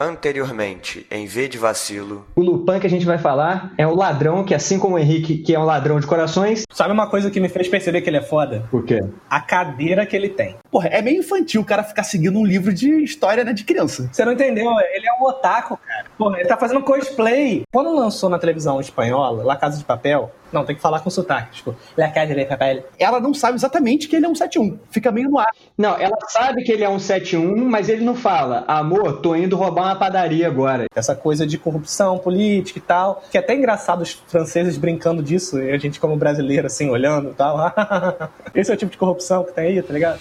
Anteriormente, em V de vacilo. O Lupin que a gente vai falar é o ladrão que, assim como o Henrique, que é um ladrão de corações. Sabe uma coisa que me fez perceber que ele é foda? Por quê? A cadeira que ele tem. Porra, é meio infantil o cara ficar seguindo um livro de história, né, de criança. Você não entendeu? Ele é um otaku, cara. Porra, ele tá fazendo cosplay. Quando lançou na televisão espanhola, La Casa de Papel, não, tem que falar com sotaque. Tipo, La Casa de Papel. Ela não sabe exatamente que ele é um 71. Fica meio no ar. Não, ela sabe que ele é um 71, mas ele não fala. Amor, tô indo roubar uma padaria agora. Essa coisa de corrupção política e tal. Que é até engraçado os franceses brincando disso. E a gente, como brasileiro, assim, olhando e tal. Esse é o tipo de corrupção que tem aí, tá ligado?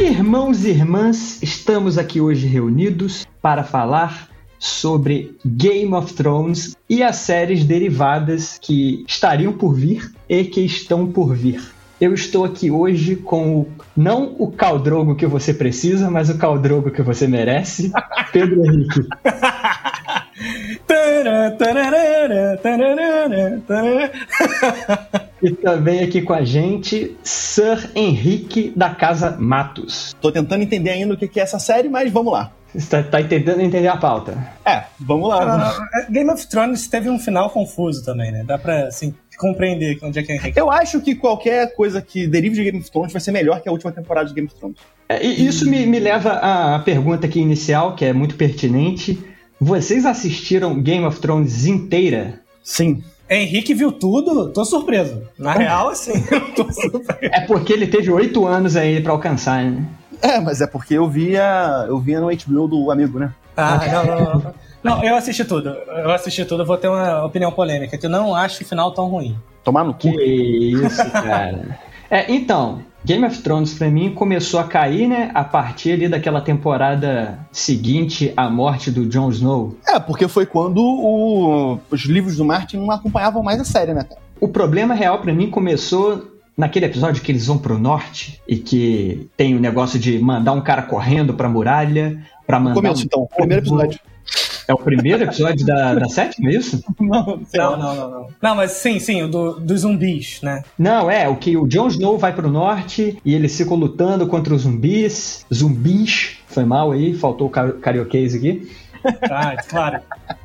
Irmãos e irmãs, estamos aqui hoje reunidos para falar sobre Game of Thrones e as séries derivadas que estariam por vir e que estão por vir. Eu estou aqui hoje com o, não o caldrogo que você precisa, mas o caldrogo que você merece, Pedro Henrique. E também aqui com a gente, Sir Henrique da Casa Matos. Tô tentando entender ainda o que é essa série, mas vamos lá. Você está tá tentando entender a pauta. É, vamos lá. Uh, Game of Thrones teve um final confuso também, né? Dá pra, assim, compreender onde é que é. Eu acho que qualquer coisa que derive de Game of Thrones vai ser melhor que a última temporada de Game of Thrones. É, e isso me, me leva à pergunta aqui inicial, que é muito pertinente. Vocês assistiram Game of Thrones inteira? Sim. Henrique viu tudo, tô surpreso. Na real, assim, eu tô surpreso. É porque ele teve oito anos aí pra alcançar, né? É, mas é porque eu via, eu via no HBO do amigo, né? Ah, não, não, não. Não, eu assisti tudo. Eu assisti tudo, vou ter uma opinião polêmica, que eu não acho o final tão ruim. Tomar no cu. Que isso, cara. é, então, Game of Thrones pra mim começou a cair, né, a partir ali daquela temporada seguinte à morte do Jon Snow. É, porque foi quando o, os livros do Martin não acompanhavam mais a série, né, cara? O problema real para mim começou naquele episódio que eles vão pro norte e que tem o negócio de mandar um cara correndo pra muralha, pra mandar. Começo, um... então, primeiro episódio. É o primeiro episódio da, da sétima, é isso? Não, não, não, não, não. Não, mas sim, sim, o do, dos zumbis, né? Não, é, o que o Jon Snow vai pro norte e eles ficam lutando contra os zumbis. Zumbis, foi mal aí, faltou o carioquês aqui. Ah, claro.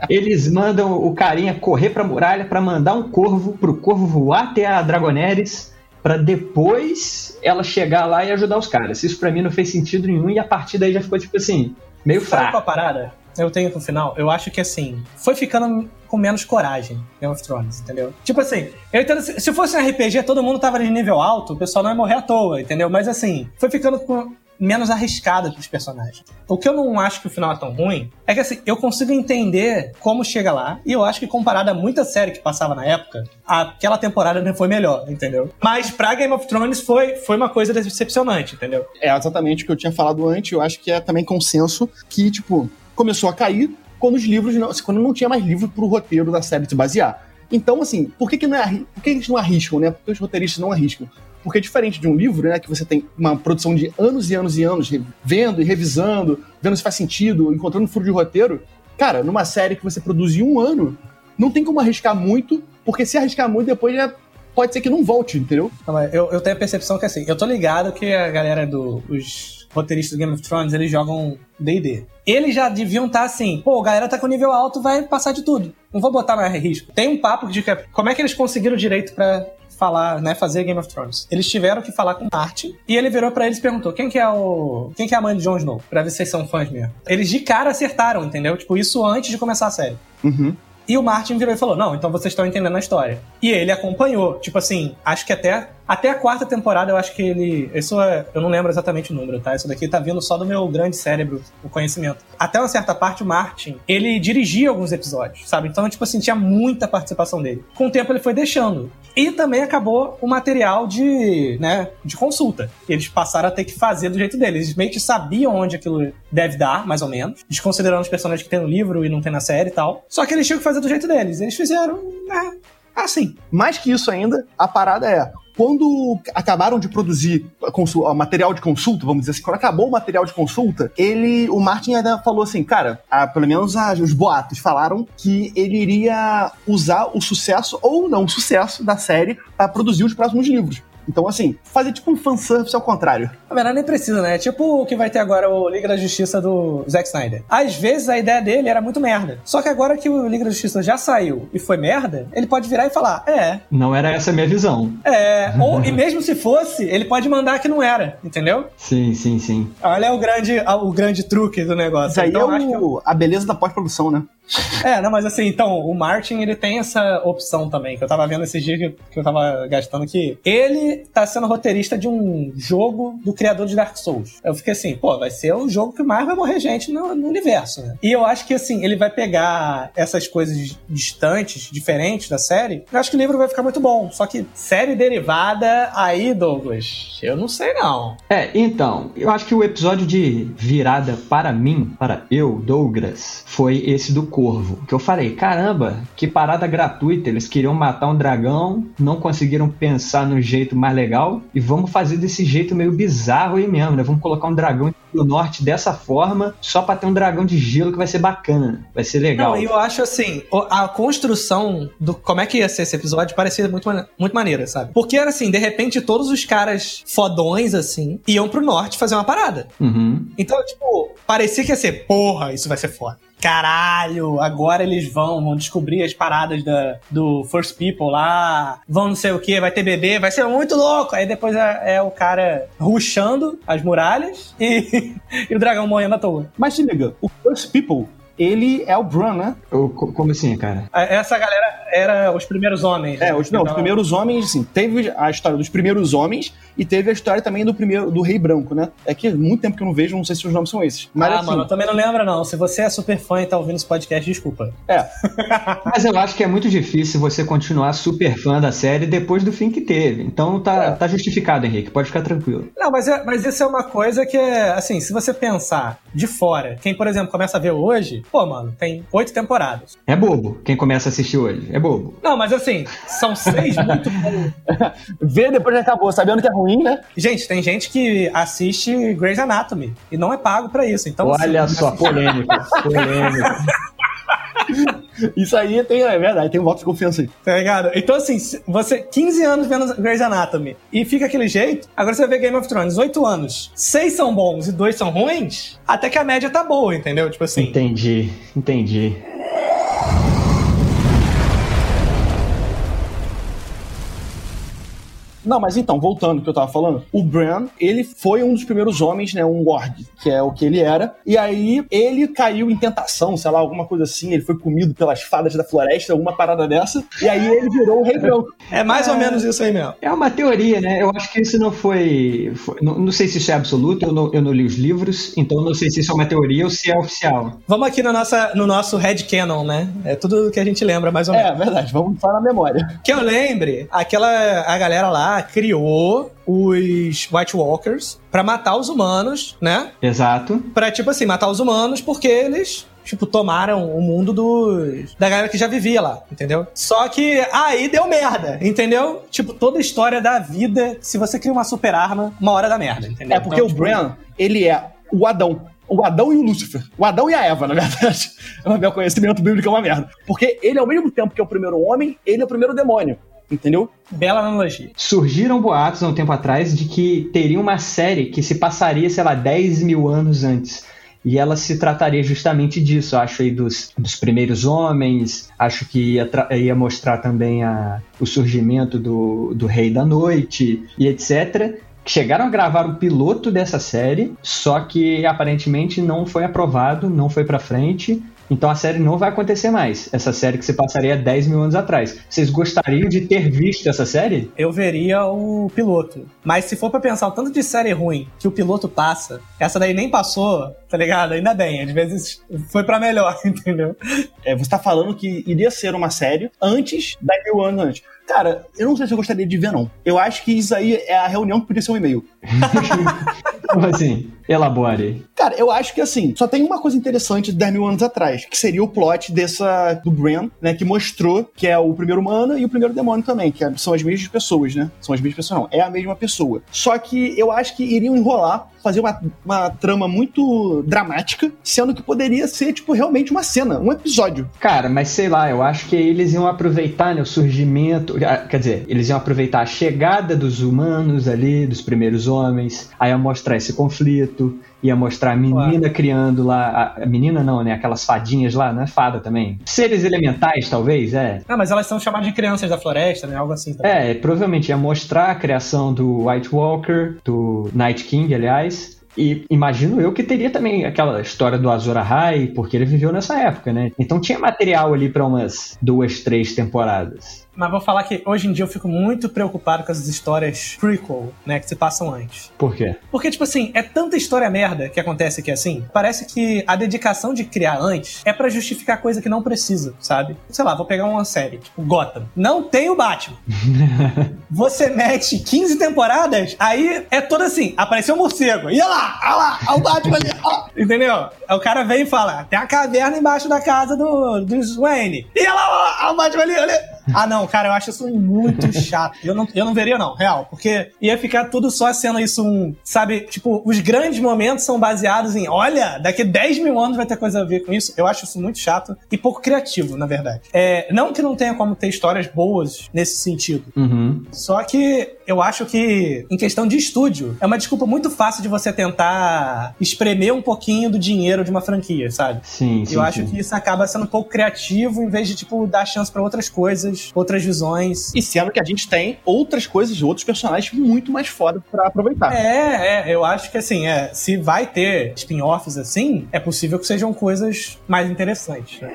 Eles mandam o carinha correr pra muralha para mandar um corvo, pro corvo voar até a Dragoneres para depois ela chegar lá e ajudar os caras. Isso para mim não fez sentido nenhum e a partir daí já ficou tipo assim, meio fraco. Sabe qual a parada? Eu tenho pro final, eu acho que assim, foi ficando com menos coragem Game of Thrones, entendeu? Tipo assim, eu entendo, se fosse um RPG, todo mundo tava de nível alto, o pessoal não ia morrer à toa, entendeu? Mas assim, foi ficando com menos arriscada pros personagens. O que eu não acho que o final é tão ruim é que assim, eu consigo entender como chega lá, e eu acho que comparado a muita série que passava na época, aquela temporada não foi melhor, entendeu? Mas pra Game of Thrones foi, foi uma coisa decepcionante, entendeu? É exatamente o que eu tinha falado antes, eu acho que é também consenso que, tipo, começou a cair quando os livros não, quando não tinha mais livro pro roteiro da série se basear. Então, assim, por que, que, não é, por que eles não arriscam, né? Por que os roteiristas não arriscam? Porque diferente de um livro, né, que você tem uma produção de anos e anos e anos, vendo e revisando, vendo se faz sentido, encontrando furo de roteiro, cara, numa série que você produz em um ano, não tem como arriscar muito, porque se arriscar muito, depois já pode ser que não volte, entendeu? eu, eu tenho a percepção que assim, eu tô ligado que a galera dos do, roteiristas do Game of Thrones, eles jogam D&D. Eles já deviam estar tá assim, pô, a galera tá com nível alto, vai passar de tudo. Não vou botar mais risco. Tem um papo de que como é que eles conseguiram direito para falar, né, fazer Game of Thrones. Eles tiveram que falar com Martin e ele virou para eles e perguntou: "Quem que é o, quem que é a mãe de Jon Snow?" Para ver se vocês são fãs mesmo. Eles de cara acertaram, entendeu? Tipo, isso antes de começar a série. Uhum. E o Martin virou e falou: Não, então vocês estão entendendo a história. E ele acompanhou. Tipo assim, acho que até, até a quarta temporada eu acho que ele. Isso é, eu não lembro exatamente o número, tá? Isso daqui tá vindo só do meu grande cérebro, o conhecimento. Até uma certa parte, o Martin, ele dirigia alguns episódios, sabe? Então, tipo assim, tinha muita participação dele. Com o tempo ele foi deixando. E também acabou o material de, né, de consulta. Eles passaram a ter que fazer do jeito deles. Eles meio que sabiam onde aquilo deve dar, mais ou menos. Desconsiderando os personagens que tem no livro e não tem na série e tal. Só que eles tinham que fazer do jeito deles. Eles fizeram, né, assim. Mais que isso ainda, a parada é, quando acabaram de produzir o material de consulta, vamos dizer assim, quando acabou o material de consulta, ele, o Martin ainda falou assim, cara, a, pelo menos a, os boatos falaram que ele iria usar o sucesso ou não sucesso da série para produzir os próximos livros. Então, assim, fazer tipo um fanservice ao contrário. Na verdade, nem precisa, né? Tipo o que vai ter agora o Liga da Justiça do Zack Snyder. Às vezes a ideia dele era muito merda. Só que agora que o Liga da Justiça já saiu e foi merda, ele pode virar e falar: é. Não era essa a minha visão. É. Ou, e mesmo se fosse, ele pode mandar que não era, entendeu? Sim, sim, sim. Olha o grande, o grande truque do negócio. Isso aí então, é o, a beleza da pós-produção, né? É, não, mas assim, então, o Martin, ele tem essa opção também, que eu tava vendo esses dias que, que eu tava gastando aqui. Ele tá sendo roteirista de um jogo do criador de Dark Souls. Eu fiquei assim, pô, vai ser o jogo que mais vai morrer gente no, no universo, né? E eu acho que, assim, ele vai pegar essas coisas distantes, diferentes da série. Eu acho que o livro vai ficar muito bom. Só que série derivada, aí, Douglas, eu não sei não. É, então, eu acho que o episódio de virada para mim, para eu, Douglas, foi esse do Corvo. Que eu falei, caramba, que parada gratuita. Eles queriam matar um dragão, não conseguiram pensar no jeito mais legal e vamos fazer desse jeito meio bizarro aí mesmo, né? Vamos colocar um dragão do norte dessa forma, só para ter um dragão de gelo que vai ser bacana, vai ser legal. Não, eu acho assim, a construção do como é que ia ser esse episódio parecia muito, muito maneira, sabe? Porque era assim, de repente todos os caras fodões assim iam pro norte fazer uma parada. Uhum. Então, tipo, parecia que ia ser, porra, isso vai ser foda caralho, agora eles vão, vão descobrir as paradas da, do First People lá, vão não sei o que, vai ter bebê, vai ser muito louco. Aí depois é, é o cara ruxando as muralhas e, e o dragão morrendo à toa. Mas se liga, o First People ele é o Bran, né? Eu, como assim, cara? Essa galera era os primeiros homens. É, os, não, então... os primeiros homens, assim, teve a história dos primeiros homens e teve a história também do primeiro do Rei Branco, né? É que muito tempo que eu não vejo, não sei se os nomes são esses. Mas, ah, assim, mano, eu também não lembro, não. Se você é super fã e tá ouvindo esse podcast, desculpa. É. mas eu acho que é muito difícil você continuar super fã da série depois do fim que teve. Então tá, é. tá justificado, Henrique. Pode ficar tranquilo. Não, mas, é, mas isso é uma coisa que é, assim, se você pensar de fora, quem, por exemplo, começa a ver hoje, pô, mano, tem oito temporadas. É bobo quem começa a assistir hoje. É bobo. Não, mas assim, são seis muito. Vê depois que acabou, sabendo que é ruim, né? Gente, tem gente que assiste Grey's Anatomy e não é pago pra isso. Então, Olha assim, só, assiste... polêmica. polêmica. Isso aí tem, é verdade, tem um voto de confiança aí. Tá ligado? Então, assim, você, 15 anos vendo Grey's Anatomy e fica aquele jeito, agora você vê Game of Thrones, 8 anos, 6 são bons e 2 são ruins, até que a média tá boa, entendeu? Tipo assim. Entendi, entendi. Não, mas então, voltando ao que eu tava falando, o Bran, ele foi um dos primeiros homens, né, um Ward, que é o que ele era, e aí ele caiu em tentação, sei lá, alguma coisa assim, ele foi comido pelas fadas da floresta, alguma parada dessa, e aí ele virou o Rei Branco. É mais é... ou menos isso aí mesmo. É uma teoria, né? Eu acho que isso não foi... foi não, não, sei se isso é absoluto, eu não, eu não li os livros, então não sei se isso é uma teoria ou se é oficial. Vamos aqui no, nossa, no nosso headcanon, né? É tudo que a gente lembra, mais ou menos. É, verdade, vamos falar na memória. Que eu lembre, aquela, a galera lá criou os White Walkers para matar os humanos, né? Exato. Pra, tipo assim, matar os humanos porque eles tipo, tomaram o mundo dos, da galera que já vivia lá, entendeu? Só que aí deu merda, entendeu? Tipo, toda a história da vida, se você cria uma super arma, uma hora dá merda, entendeu? É porque então, o tipo, Bran, ele é o Adão. O Adão e o Lúcifer. O Adão e a Eva, na verdade. O meu conhecimento bíblico é uma merda. Porque ele, ao mesmo tempo que é o primeiro homem, ele é o primeiro demônio entendeu? Bela analogia. Surgiram boatos há um tempo atrás de que teria uma série que se passaria, sei lá, 10 mil anos antes. E ela se trataria justamente disso, acho aí dos, dos primeiros homens, acho que ia, ia mostrar também a, o surgimento do, do Rei da Noite e etc. Chegaram a gravar o piloto dessa série, só que aparentemente não foi aprovado, não foi para frente. Então a série não vai acontecer mais. Essa série que se passaria 10 mil anos atrás. Vocês gostariam de ter visto essa série? Eu veria o piloto. Mas se for para pensar o tanto de série ruim que o piloto passa, essa daí nem passou, tá ligado? Ainda bem, às vezes foi para melhor, entendeu? É, você tá falando que iria ser uma série antes da mil anos antes. Cara, eu não sei se eu gostaria de ver, não. Eu acho que isso aí é a reunião que podia ser um e-mail. Como assim? Elabore. Cara, eu acho que assim, só tem uma coisa interessante de 10 mil anos atrás, que seria o plot dessa do Bran, né? Que mostrou que é o primeiro humano e o primeiro demônio também, que é, são as mesmas pessoas, né? São as mesmas pessoas, não. É a mesma pessoa. Só que eu acho que iriam enrolar, fazer uma, uma trama muito dramática, sendo que poderia ser, tipo, realmente uma cena, um episódio. Cara, mas sei lá, eu acho que eles iam aproveitar né, o surgimento. Ah, quer dizer, eles iam aproveitar a chegada dos humanos ali, dos primeiros homens, aí ia mostrar esse conflito ia mostrar a menina claro. criando lá. A, menina não, né? Aquelas fadinhas lá, não é fada também. Seres elementais, talvez, é. Ah, mas elas são chamadas de crianças da floresta, né? Algo assim também. É, provavelmente ia mostrar a criação do White Walker, do Night King, aliás. E imagino eu que teria também aquela história do Azor Ahai, porque ele viveu nessa época, né? Então tinha material ali para umas duas, três temporadas. Mas vou falar que hoje em dia eu fico muito preocupado com as histórias prequel, né, que se passam antes. Por quê? Porque, tipo assim, é tanta história merda que acontece aqui assim. Parece que a dedicação de criar antes é para justificar coisa que não precisa, sabe? Sei lá, vou pegar uma série, tipo Gotham. Não tem o Batman. Você mete 15 temporadas, aí é todo assim: apareceu um morcego. E olha lá, olha lá, olha o Batman ali. Ó. Entendeu? Aí o cara vem e fala: tem a caverna embaixo da casa do, dos Wayne. E olha lá, olha o Batman ali, olha. Ah, não, cara, eu acho isso muito chato. Eu não, eu não veria, não, real. Porque ia ficar tudo só sendo isso um. Sabe, tipo, os grandes momentos são baseados em: olha, daqui 10 mil anos vai ter coisa a ver com isso. Eu acho isso muito chato e pouco criativo, na verdade. É, não que não tenha como ter histórias boas nesse sentido. Uhum. Só que eu acho que, em questão de estúdio, é uma desculpa muito fácil de você tentar espremer um pouquinho do dinheiro de uma franquia, sabe? Sim, sim. Eu acho sim. que isso acaba sendo um pouco criativo em vez de, tipo, dar chance para outras coisas coisas, outras visões. E sendo que a gente tem outras coisas, outros personagens muito mais foda para aproveitar. É, é, eu acho que assim, é, se vai ter spin-offs assim, é possível que sejam coisas mais interessantes. Né?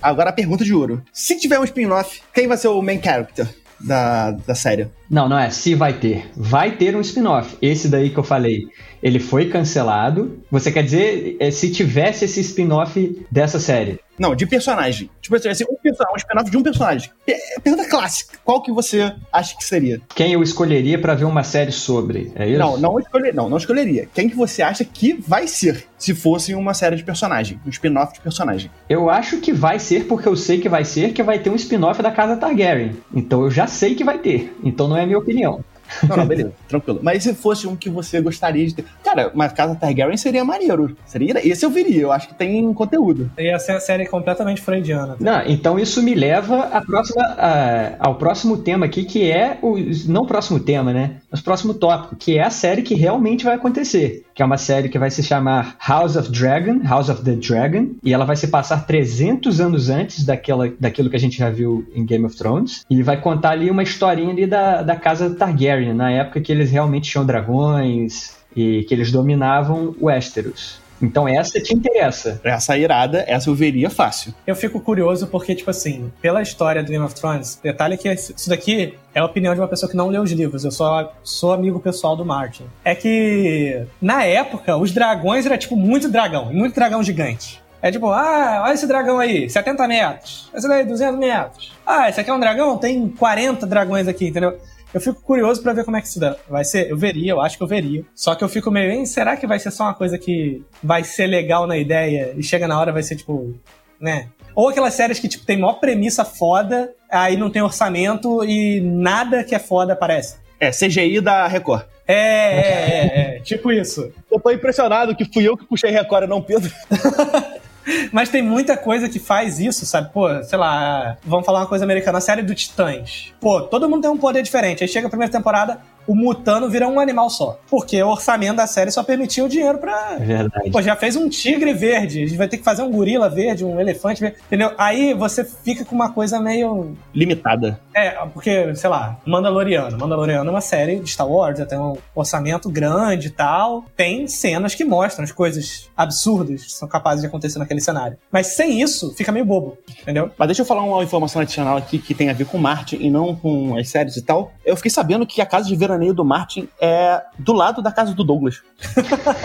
Agora a pergunta de ouro. Se tiver um spin-off, quem vai ser o main character da, da série? Não, não é se vai ter. Vai ter um spin-off. Esse daí que eu falei ele foi cancelado. Você quer dizer é, se tivesse esse spin-off dessa série? Não, de personagem. Tipo assim, um, um spin-off de um personagem. É, pergunta clássica. Qual que você acha que seria? Quem eu escolheria para ver uma série sobre? É isso? Não, não, escolher, não, não escolheria. Quem que você acha que vai ser se fosse uma série de personagem, um spin-off de personagem? Eu acho que vai ser porque eu sei que vai ser que vai ter um spin-off da casa Targaryen. Então eu já sei que vai ter. Então não é a minha opinião. Não, não, beleza, tranquilo. Mas se fosse um que você gostaria de ter. Cara, uma casa Targaryen seria maneiro. Seria, esse eu viria, eu acho que tem conteúdo. Ia ser a série completamente freudiana. Não, então isso me leva à próxima, a, ao próximo tema aqui, que é o. Não o próximo tema, né? Mas o próximo tópico, que é a série que realmente vai acontecer. Que é uma série que vai se chamar House of Dragon, House of the Dragon, e ela vai se passar 300 anos antes daquela, daquilo que a gente já viu em Game of Thrones. E vai contar ali uma historinha ali da, da casa Targaryen na época que eles realmente tinham dragões e que eles dominavam Westeros. Então essa te interessa. Essa irada, essa eu veria fácil. Eu fico curioso porque, tipo assim, pela história do Game of Thrones, detalhe que isso daqui é a opinião de uma pessoa que não lê os livros. Eu só sou amigo pessoal do Martin. É que, na época, os dragões era tipo muito dragão, muito dragão gigante. É tipo, ah, olha esse dragão aí, 70 metros. Esse daí, 200 metros. Ah, esse aqui é um dragão? Tem 40 dragões aqui, entendeu? Eu fico curioso para ver como é que isso vai ser. Eu veria, eu acho que eu veria. Só que eu fico meio, hein, será que vai ser só uma coisa que vai ser legal na ideia e chega na hora vai ser tipo, né? Ou aquelas séries que tipo tem maior premissa foda, aí não tem orçamento e nada que é foda aparece. É, CGI da Record. É, é, é, é, tipo isso. Eu tô impressionado que fui eu que puxei Record, não Pedro. Mas tem muita coisa que faz isso, sabe? Pô, sei lá, vamos falar uma coisa americana, a série do Titãs. Pô, todo mundo tem um poder diferente. Aí chega a primeira temporada, o Mutano vira um animal só. Porque o orçamento da série só permitia o dinheiro pra. Verdade. Pô, já fez um tigre verde, a gente vai ter que fazer um gorila verde, um elefante verde, entendeu? Aí você fica com uma coisa meio. Limitada. É, porque, sei lá, Mandaloriano. Mandaloriano é uma série de Star Wars, já tem um orçamento grande e tal. Tem cenas que mostram as coisas absurdas que são capazes de acontecer naquele cenário. Mas sem isso, fica meio bobo, entendeu? Mas deixa eu falar uma informação adicional aqui que tem a ver com Marte e não com as séries e tal. Eu fiquei sabendo que a Casa de Ver veraneio do Martin é do lado da casa do Douglas.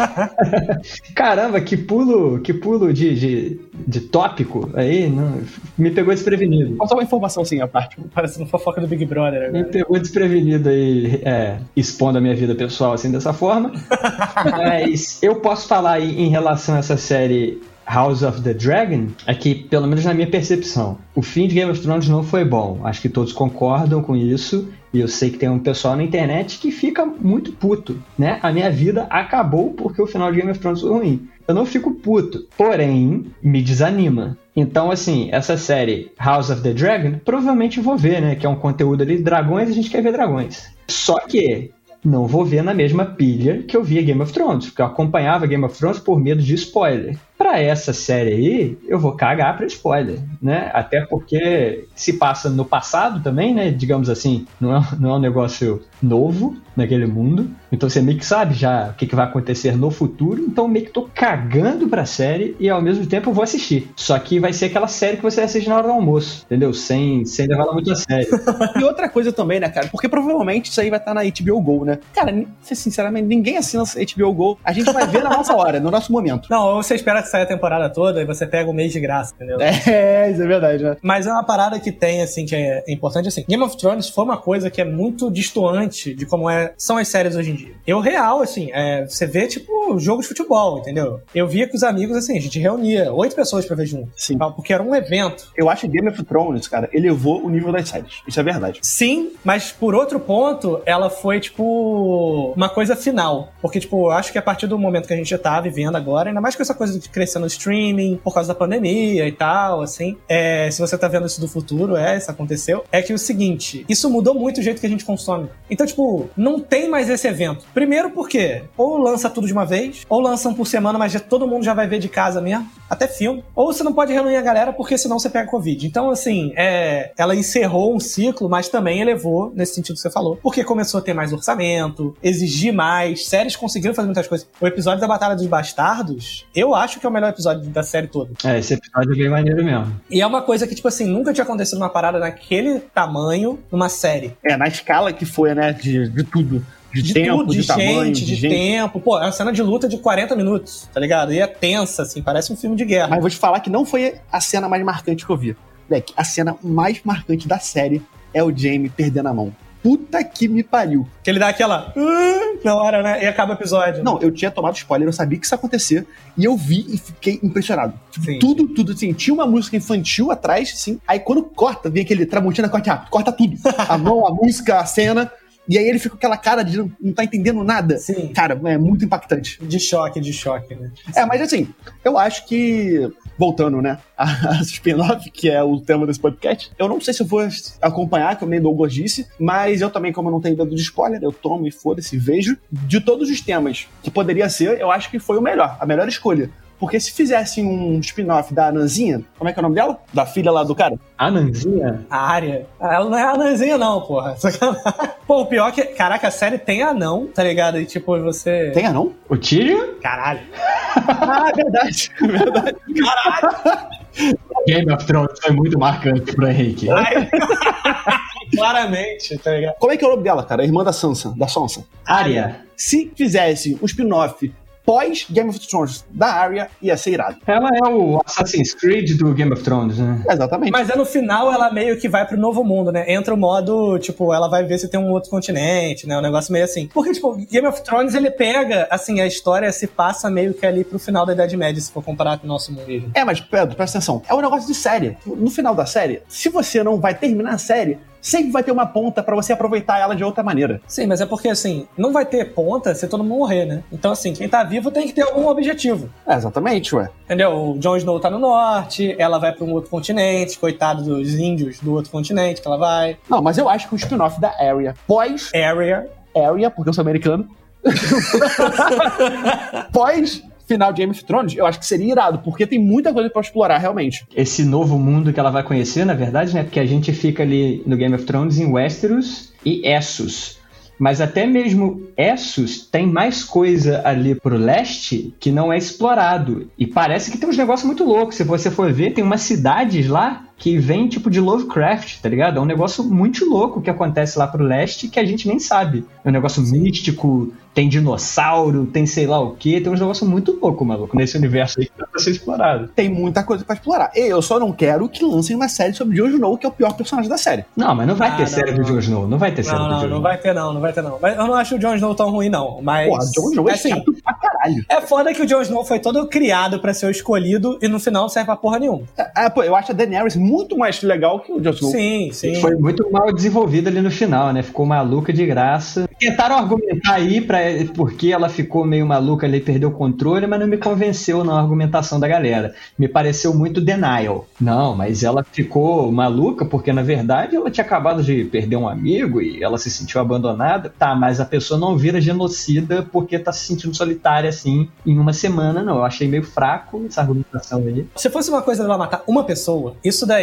Caramba, que pulo, que pulo de, de, de tópico aí, não, me pegou desprevenido. Só uma informação assim, a parte. Parecendo fofoca do Big Brother agora. Me pegou desprevenido aí, é, expondo a minha vida pessoal assim dessa forma. Mas eu posso falar aí em relação a essa série House of the Dragon é que, pelo menos na minha percepção, o fim de Game of Thrones não foi bom. Acho que todos concordam com isso. E eu sei que tem um pessoal na internet que fica muito puto, né? A minha vida acabou porque o final de Game of Thrones foi ruim. Eu não fico puto, porém, me desanima. Então, assim, essa série House of the Dragon, provavelmente vou ver, né? Que é um conteúdo ali de dragões, a gente quer ver dragões. Só que não vou ver na mesma pilha que eu via Game of Thrones, porque eu acompanhava Game of Thrones por medo de spoiler. Para essa série aí, eu vou cagar para spoiler, né? Até porque se passa no passado também, né? Digamos assim, não é, não é um negócio novo naquele mundo. Então você meio que sabe já o que, que vai acontecer no futuro. Então meio que tô cagando pra série e ao mesmo tempo eu vou assistir. Só que vai ser aquela série que você assiste na hora do almoço, entendeu? Sem, sem levar ela muito a sério. e outra coisa também, né, cara? Porque provavelmente isso aí vai estar na HBO Go, né? Cara, sinceramente, ninguém assina HBO Go. A gente vai ver na nossa hora, no nosso momento. Não, ou você espera que saia a temporada toda e você pega o mês de graça, entendeu? É, isso é verdade, né? Mas é uma parada que tem, assim, que é importante, assim. Game of Thrones foi uma coisa que é muito distoante de como é, são as séries hoje em dia. Eu, real, assim, é, você vê, tipo, jogo de futebol, entendeu? Eu via com os amigos, assim, a gente reunia oito pessoas pra ver junto. Sim. Porque era um evento. Eu acho que Game of Thrones, cara, elevou o nível das séries. Isso é verdade. Sim, mas por outro ponto, ela foi, tipo, uma coisa final. Porque, tipo, eu acho que a partir do momento que a gente já tá vivendo agora, ainda mais com essa coisa de crescer no streaming, por causa da pandemia e tal, assim, é, se você tá vendo isso do futuro, é, isso aconteceu, é que o seguinte, isso mudou muito o jeito que a gente consome. Então, tipo, não tem mais esse evento. Primeiro porque ou lança tudo de uma vez, ou lançam por semana, mas já, todo mundo já vai ver de casa mesmo, até filme. Ou você não pode reunir a galera porque senão você pega Covid. Então, assim, é, ela encerrou um ciclo, mas também elevou, nesse sentido que você falou, porque começou a ter mais orçamento, exigir mais, séries conseguiram fazer muitas coisas. O episódio da Batalha dos Bastardos, eu acho que é o melhor episódio da série toda. É, esse episódio é bem maneiro mesmo. E é uma coisa que, tipo assim, nunca tinha acontecido uma parada naquele tamanho numa série. É, na escala que foi, né, de, de tudo. De, De tempo, tudo, de, de, gente, tamanho, de, de, gente. tempo. Pô, é uma cena de luta de 40 minutos, tá ligado? E é tensa, assim, parece um filme de guerra. Mas vou te falar que não foi a cena mais marcante que eu vi. Beck, a cena mais marcante da série é o Jamie perdendo a mão. Puta que me pariu. Que ele dá aquela. "Ah", na hora, né? E acaba o episódio. Não, eu tinha tomado spoiler, eu sabia que isso ia acontecer. E eu vi e fiquei impressionado. Tipo, Sim. tudo, tudo, assim. Tinha uma música infantil atrás, assim. Aí quando corta, vem aquele Tramontina, corta rápido. Corta tudo. A mão, a música, a cena. E aí ele fica com aquela cara de não, não tá entendendo nada. Sim. Cara, é muito impactante. De choque, de choque, né? É, mas assim, eu acho que. Voltando, né? A, a spin-off, que é o tema desse podcast. Eu não sei se eu vou acompanhar, como nem Douglas disse, mas eu também, como eu não tenho medo de spoiler, eu tomo e foda-se, vejo. De todos os temas que poderia ser, eu acho que foi o melhor, a melhor escolha. Porque se fizesse um spin-off da Ananzinha, como é que é o nome dela? Da filha lá do cara? A Nanzinha? A área. Ela não é anãzinha, não, porra. Pô, o pior é que. Caraca, a série tem anão, tá ligado? E tipo, você. Tem não? O Tyrion? Caralho. Ah, verdade. verdade. Game of Thrones foi muito marcante pro Henrique. Ai. Claramente, tá ligado? Como é que é o nome dela, cara? A irmã da Sansa, da Sansa. Arya. Se fizesse um spin-off pós Game of Thrones da Arya, ia ser irado. Ela é o Assassin's Creed do Game of Thrones, né? Exatamente. Mas é no final ela meio que vai pro novo mundo, né? Entra o modo, tipo, ela vai ver se tem um outro continente, né? Um negócio meio assim. Porque, tipo, Game of Thrones ele pega, assim, a história se passa meio que ali pro final da Idade Média, se for comparar com o nosso mundo. É, mas Pedro, presta atenção. É um negócio de série. No final da série, se você não vai terminar a série, sempre vai ter uma ponta pra você aproveitar ela de outra maneira. Sim, mas é porque, assim, não vai ter ponta se todo mundo morrer, né? Então, assim, quem tá vivo tem que ter algum objetivo. É, exatamente, ué. Entendeu? O Jon Snow tá no norte, ela vai pra um outro continente, coitado dos índios do outro continente que ela vai. Não, mas eu acho que o spin-off da Arya pós Area. Arya, porque eu sou americano, pós final de Game of Thrones, eu acho que seria irado, porque tem muita coisa pra explorar realmente. Esse novo mundo que ela vai conhecer, na verdade, né? Porque a gente fica ali no Game of Thrones em Westeros e Essos. Mas até mesmo Essos tem mais coisa ali pro leste que não é explorado. E parece que tem uns negócios muito loucos. Se você for ver, tem umas cidades lá que vem tipo de Lovecraft, tá ligado? É um negócio muito louco que acontece lá pro leste que a gente nem sabe. É um negócio Sim. místico, tem dinossauro, tem sei lá o que, tem uns negócios muito louco, maluco, nesse universo aí que dá pra ser explorado. Tem muita coisa pra explorar. E eu só não quero que lancem uma série sobre Jon Snow, que é o pior personagem da série. Não, mas não vai ah, ter não, série não. do Jon Snow, não vai ter série não, do Jon Snow. Não, vai ter não, não vai ter não. Mas eu não acho o Jon Snow tão ruim não, mas... Pô, Jon Snow é, é assim, chato pra caralho. É foda que o Jon Snow foi todo criado pra ser o escolhido e no final não serve pra porra nenhuma. É, é, pô, eu acho a Daenerys muito mais legal que o Jon Snow. Sim, sim. Foi muito mal desenvolvida ali no final, né? Ficou maluca de graça. Tentaram argumentar aí pra, porque ela ela ficou meio maluca ali, perdeu o controle, mas não me convenceu na argumentação da galera. Me pareceu muito denial. Não, mas ela ficou maluca porque na verdade ela tinha acabado de perder um amigo e ela se sentiu abandonada. Tá, mas a pessoa não vira genocida porque tá se sentindo solitária assim em uma semana, não. Eu achei meio fraco essa argumentação aí. Se fosse uma coisa dela matar uma pessoa, isso daí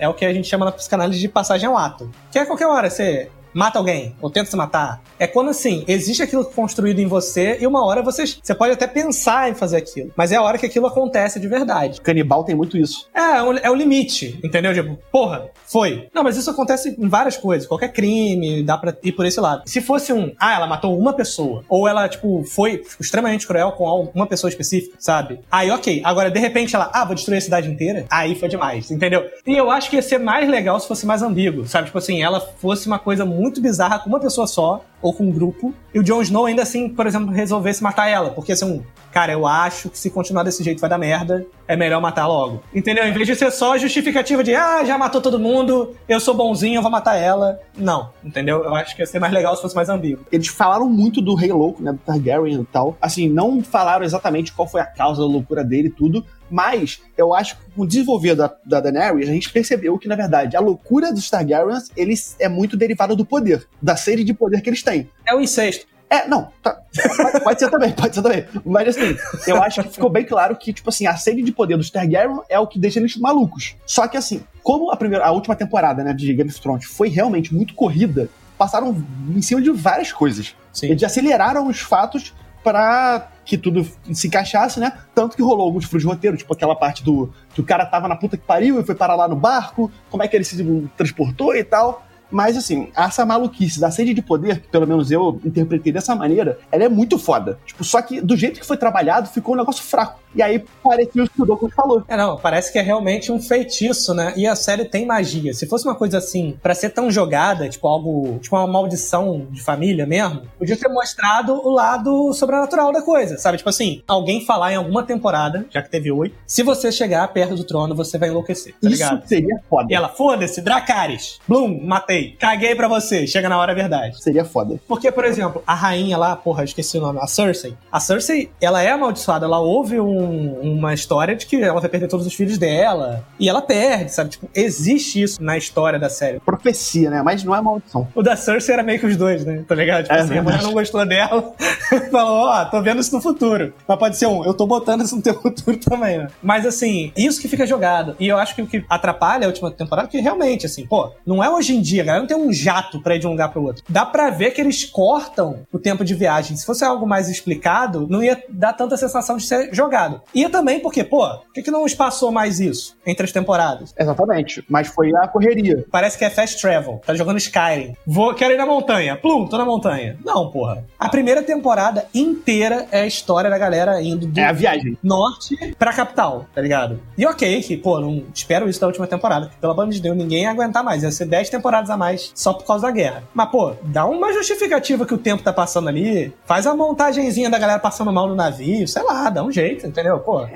é o que a gente chama na psicanálise de passagem ao ato. Que é qualquer hora você mata alguém ou tenta se matar. É quando assim, existe aquilo construído em você e uma hora você, você pode até pensar em fazer aquilo, mas é a hora que aquilo acontece de verdade. Canibal tem muito isso. É, é, é o limite, entendeu? Tipo, porra, foi. Não, mas isso acontece em várias coisas, qualquer crime, dá pra ir por esse lado. Se fosse um, ah, ela matou uma pessoa, ou ela, tipo, foi extremamente cruel com uma pessoa específica, sabe? Aí, ok. Agora, de repente, ela, ah, vou destruir a cidade inteira? Aí foi demais, entendeu? E eu acho que ia ser mais legal se fosse mais ambíguo, sabe? Tipo assim, ela fosse uma coisa muito muito bizarra com uma pessoa só, ou com um grupo, e o Jon Snow ainda assim, por exemplo, resolvesse matar ela. Porque assim, cara, eu acho que se continuar desse jeito vai dar merda, é melhor matar logo. Entendeu? Em vez de ser só justificativa de, ah, já matou todo mundo, eu sou bonzinho, eu vou matar ela. Não, entendeu? Eu acho que ia ser mais legal se fosse mais ambíguo. Eles falaram muito do Rei Louco, né, do Targaryen e tal. Assim, não falaram exatamente qual foi a causa da loucura dele e tudo, mas eu acho que com o desenvolver da, da Daenerys, a gente percebeu que, na verdade, a loucura dos Targaryens eles é muito derivada do poder, da sede de poder que eles têm. É o incesto. É, não, tá, pode, pode, ser também, pode ser também. Mas assim, eu acho que ficou bem claro que, tipo assim, a sede de poder dos Targaryen é o que deixa eles malucos. Só que assim, como a, primeira, a última temporada, né, de Game of Thrones foi realmente muito corrida, passaram em cima de várias coisas. Sim. Eles aceleraram os fatos para que tudo se encaixasse, né? Tanto que rolou alguns furos de roteiro, tipo aquela parte do que o cara tava na puta que pariu e foi parar lá no barco, como é que ele se transportou e tal. Mas, assim, essa maluquice da sede de poder, que pelo menos eu interpretei dessa maneira, ela é muito foda. Tipo, só que do jeito que foi trabalhado, ficou um negócio fraco. E aí parecia o que o Douglas falou. É, não, parece que é realmente um feitiço, né? E a série tem magia. Se fosse uma coisa assim, para ser tão jogada, tipo algo, tipo uma maldição de família mesmo, podia ter mostrado o lado sobrenatural da coisa, sabe? Tipo assim, alguém falar em alguma temporada, já que teve oito, se você chegar perto do trono, você vai enlouquecer, tá Isso ligado? seria foda. E ela, foda-se, Dracarys, Bloom, matei, caguei pra você, chega na hora é verdade. Seria foda. Porque, por exemplo, a rainha lá, porra, esqueci o nome, a Cersei. A Cersei, ela é amaldiçoada, ela ouve um uma história de que ela vai perder todos os filhos dela. E ela perde, sabe? Tipo, existe isso na história da série. Profecia, né? Mas não é maldição. O da Cersei era meio que os dois, né? Tá ligado? Tipo é, assim, a mulher não gostou dela. falou, ó, oh, tô vendo isso no futuro. Mas pode ser um, eu tô botando isso no teu futuro também, né? Mas assim, isso que fica jogado. E eu acho que o que atrapalha a última temporada, é que realmente, assim, pô, não é hoje em dia, galera, não tem um jato pra ir de um lugar pro outro. Dá pra ver que eles cortam o tempo de viagem. Se fosse algo mais explicado, não ia dar tanta sensação de ser jogado. E também porque, pô, por que, que não espaçou mais isso entre as temporadas? Exatamente, mas foi a correria. Parece que é fast travel, tá jogando Skyrim. Vou, quero ir na montanha. Plum, tô na montanha. Não, porra. A primeira temporada inteira é a história da galera indo do é a viagem. norte pra capital, tá ligado? E ok, que, pô, não espero isso da última temporada, pelo amor de Deus, ninguém ia aguentar mais. Ia ser 10 temporadas a mais só por causa da guerra. Mas, pô, dá uma justificativa que o tempo tá passando ali, faz a montagenzinha da galera passando mal no navio, sei lá, dá um jeito, entendeu? Pô,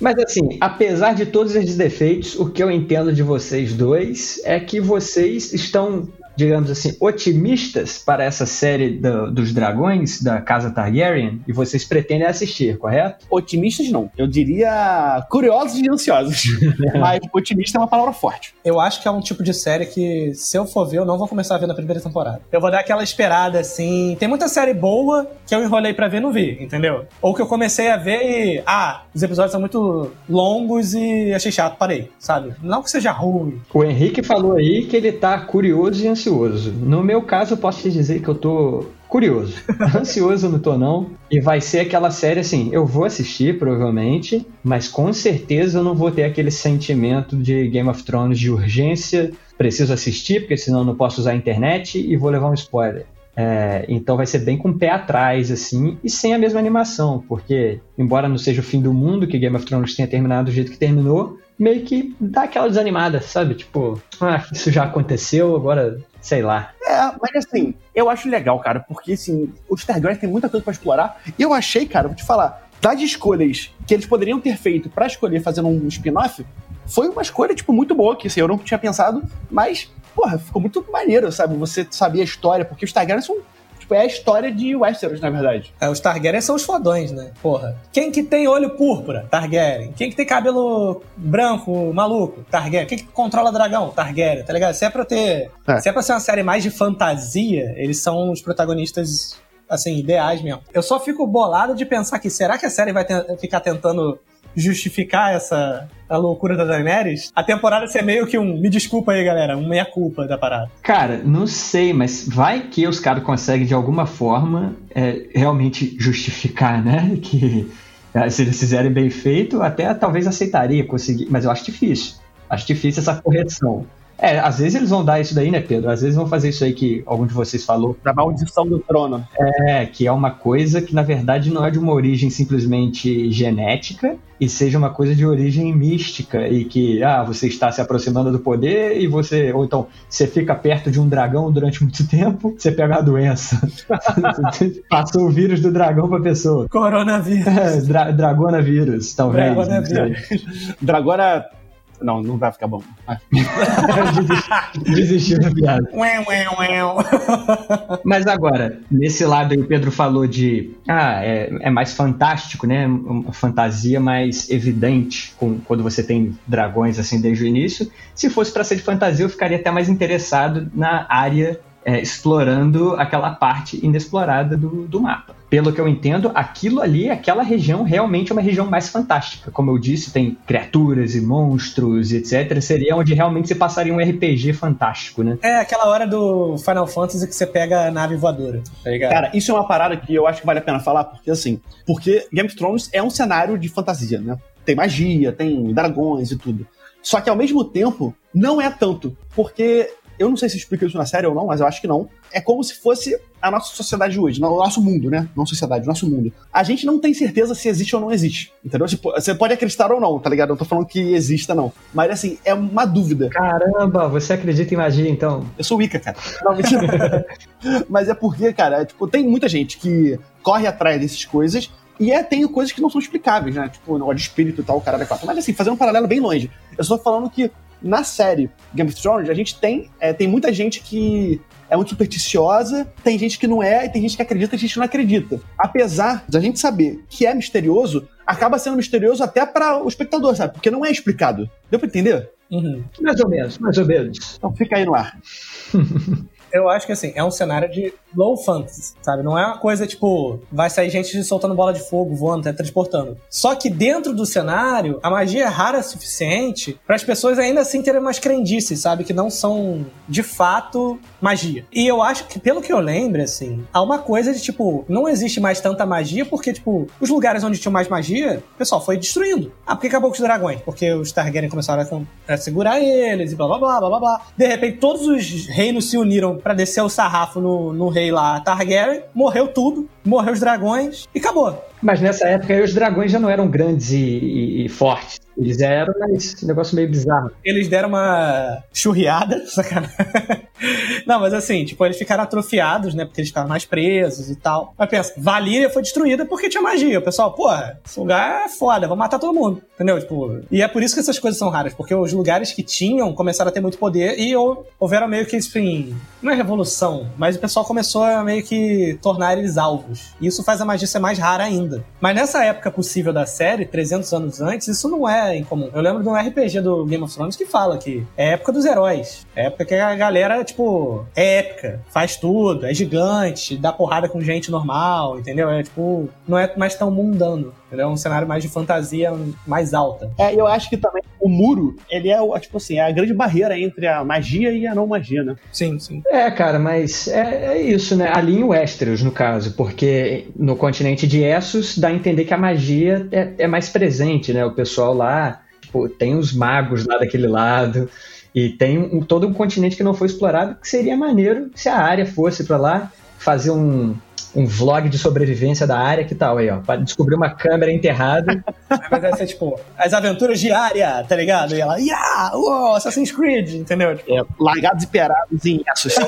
mas assim, apesar de todos esses defeitos, o que eu entendo de vocês dois é que vocês estão digamos assim, otimistas para essa série do, dos dragões da Casa Targaryen e vocês pretendem assistir, correto? Otimistas não. Eu diria curiosos e ansiosos. Mas otimista é uma palavra forte. Eu acho que é um tipo de série que, se eu for ver, eu não vou começar a ver na primeira temporada. Eu vou dar aquela esperada assim. Tem muita série boa que eu enrolei para ver e não vi, entendeu? Ou que eu comecei a ver e. Ah, os episódios são muito longos e achei chato, parei, sabe? Não que seja ruim. O Henrique falou aí que ele tá curioso e ansioso ansioso. No meu caso, eu posso te dizer que eu tô curioso. Ansioso não tô não. E vai ser aquela série assim, eu vou assistir provavelmente, mas com certeza eu não vou ter aquele sentimento de Game of Thrones de urgência, preciso assistir porque senão eu não posso usar a internet e vou levar um spoiler. É, então vai ser bem com o pé atrás, assim, e sem a mesma animação, porque, embora não seja o fim do mundo que Game of Thrones tenha terminado do jeito que terminou, meio que dá aquela desanimada, sabe? Tipo, ah, isso já aconteceu, agora sei lá. É, mas assim, eu acho legal, cara, porque assim, os Targaryen tem muita coisa para explorar. E eu achei, cara, vou te falar, das escolhas que eles poderiam ter feito para escolher fazendo um spin-off, foi uma escolha, tipo, muito boa, que assim, eu não tinha pensado, mas, porra, ficou muito maneiro, sabe? Você sabia a história, porque os Targaryen são Tipo, é a história de Westeros, na verdade. É, os Targaryen são os fodões, né? Porra. Quem que tem olho púrpura? Targaryen. Quem que tem cabelo branco, maluco? Targaryen. Quem que controla dragão? Targaryen, tá ligado? Se é pra ter. É. Se é pra ser uma série mais de fantasia, eles são os protagonistas assim, ideais mesmo. Eu só fico bolado de pensar que será que a série vai te ficar tentando justificar essa a loucura da Daenerys, a temporada ser meio que um me desculpa aí, galera, um meia-culpa da parada. Cara, não sei, mas vai que os caras conseguem de alguma forma é, realmente justificar, né? Que é, se eles fizerem bem feito, até talvez aceitaria conseguir, mas eu acho difícil. Acho difícil essa correção. É, às vezes eles vão dar isso daí, né, Pedro? Às vezes vão fazer isso aí que algum de vocês falou. Da maldição do trono. É, que é uma coisa que na verdade não é de uma origem simplesmente genética, e seja uma coisa de origem mística e que ah, você está se aproximando do poder e você ou então você fica perto de um dragão durante muito tempo, você pega a doença. Passou o vírus do dragão para pessoa. Coronavírus. É, dra dragonavírus, talvez. Dragonavírus. Dragona não, não vai ficar bom. Desistiu da piada. Mas agora, nesse lado aí o Pedro falou de. Ah, é, é mais fantástico, né? Uma fantasia mais evidente com, quando você tem dragões assim desde o início. Se fosse para ser de fantasia, eu ficaria até mais interessado na área é, explorando aquela parte inexplorada do, do mapa. Pelo que eu entendo, aquilo ali, aquela região, realmente é uma região mais fantástica. Como eu disse, tem criaturas e monstros, etc. Seria onde realmente você passaria um RPG fantástico, né? É aquela hora do Final Fantasy que você pega a nave voadora, tá ligado? Cara, isso é uma parada que eu acho que vale a pena falar, porque assim, porque Game of Thrones é um cenário de fantasia, né? Tem magia, tem dragões e tudo. Só que ao mesmo tempo, não é tanto, porque eu não sei se explica isso na série ou não, mas eu acho que não. É como se fosse a nossa sociedade hoje, o nosso mundo, né? Não sociedade, o nosso mundo. A gente não tem certeza se existe ou não existe, entendeu? Você pode acreditar ou não, tá ligado? Eu não tô falando que exista, não. Mas, assim, é uma dúvida. Caramba, você acredita em magia, então? Eu sou Wicca, cara. Não, mentira. mas é porque, cara, é, tipo, tem muita gente que corre atrás dessas coisas, e é, tem coisas que não são explicáveis, né? Tipo, o negócio de espírito e tal, o cara é quatro. Mas assim, fazendo um paralelo bem longe. Eu só tô falando que na série Game of Thrones, a gente tem, é, tem muita gente que é muito supersticiosa, tem gente que não é, e tem gente que acredita e gente que não acredita. Apesar de a gente saber que é misterioso, acaba sendo misterioso até para o espectador, sabe? Porque não é explicado. Deu pra entender? Uhum. Mais ou menos, mais ou menos. Então fica aí no ar. eu acho que assim, é um cenário de low fantasy, sabe? Não é uma coisa tipo, vai sair gente soltando bola de fogo, voando, transportando. Só que dentro do cenário, a magia é rara o suficiente para as pessoas ainda assim terem umas crendices, sabe? Que não são de fato magia. E eu acho que, pelo que eu lembro, assim, há uma coisa de tipo, não existe mais tanta magia porque, tipo, os lugares onde tinha mais magia, o pessoal foi destruindo. Ah, por que acabou com os dragões? Porque os Targaryen começaram a, a segurar eles e blá blá blá blá blá. De repente, todos os reinos se uniram para descer o sarrafo no, no rei lá, Targaryen, morreu tudo, morreu os dragões e acabou. Mas nessa época os dragões já não eram grandes e, e, e fortes. Eles eram, mas um negócio meio bizarro. Eles deram uma churriada, sacanagem. Não, mas assim, tipo, eles ficaram atrofiados, né? Porque eles ficaram mais presos e tal. Mas pensa, Valíria foi destruída porque tinha magia. O pessoal, porra, esse lugar é foda, vamos matar todo mundo. Entendeu? Tipo, e é por isso que essas coisas são raras, porque os lugares que tinham começaram a ter muito poder e houveram meio que, enfim, não é revolução, mas o pessoal começou a meio que tornar eles alvos. E isso faz a magia ser mais rara ainda. Mas nessa época possível da série, 300 anos antes, isso não é incomum. Eu lembro de um RPG do Game of Thrones que fala que é época dos heróis. É época que a galera tipo, é épica, faz tudo, é gigante, dá porrada com gente normal, entendeu? É tipo, não é mais tão mundano. Entendeu? É um cenário mais de fantasia mais alta. É, eu acho que também o muro, ele é, tipo assim, é a grande barreira entre a magia e a não magia, né? Sim, sim. É, cara, mas é, é isso, né? Ali em Westeros, no caso, porque no continente de Essos dá a entender que a magia é, é mais presente, né? O pessoal lá, tipo, tem os magos lá daquele lado. E tem um, todo um continente que não foi explorado, que seria maneiro se a área fosse para lá fazer um, um vlog de sobrevivência da área, que tal aí, ó? Pra descobrir uma câmera enterrada. Mas vai ser tipo, as aventuras de área, tá ligado? E ela, yeah, uou, Assassin's Creed, entendeu? Tipo, É, largados e perados em Essos.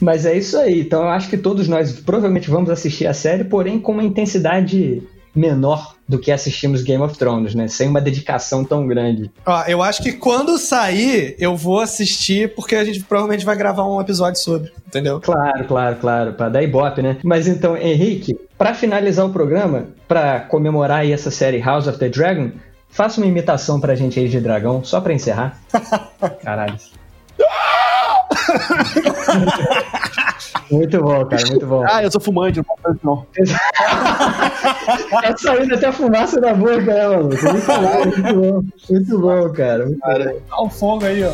Mas é isso aí. Então eu acho que todos nós provavelmente vamos assistir a série, porém com uma intensidade menor do que assistimos Game of Thrones, né? Sem uma dedicação tão grande. Ó, eu acho que quando sair, eu vou assistir, porque a gente provavelmente vai gravar um episódio sobre, entendeu? Claro, claro, claro, para dar ibope, né? Mas então, Henrique, para finalizar o programa, para comemorar aí essa série House of the Dragon, faça uma imitação pra gente aí de dragão, só pra encerrar. Caralho. muito bom, cara, muito bom. ah, eu sou fumante, não posso não. Tá saindo até a fumaça da boca, né, mano? Muito bom, muito bom, muito cara. Muito bom. Dá o fogo aí, ó.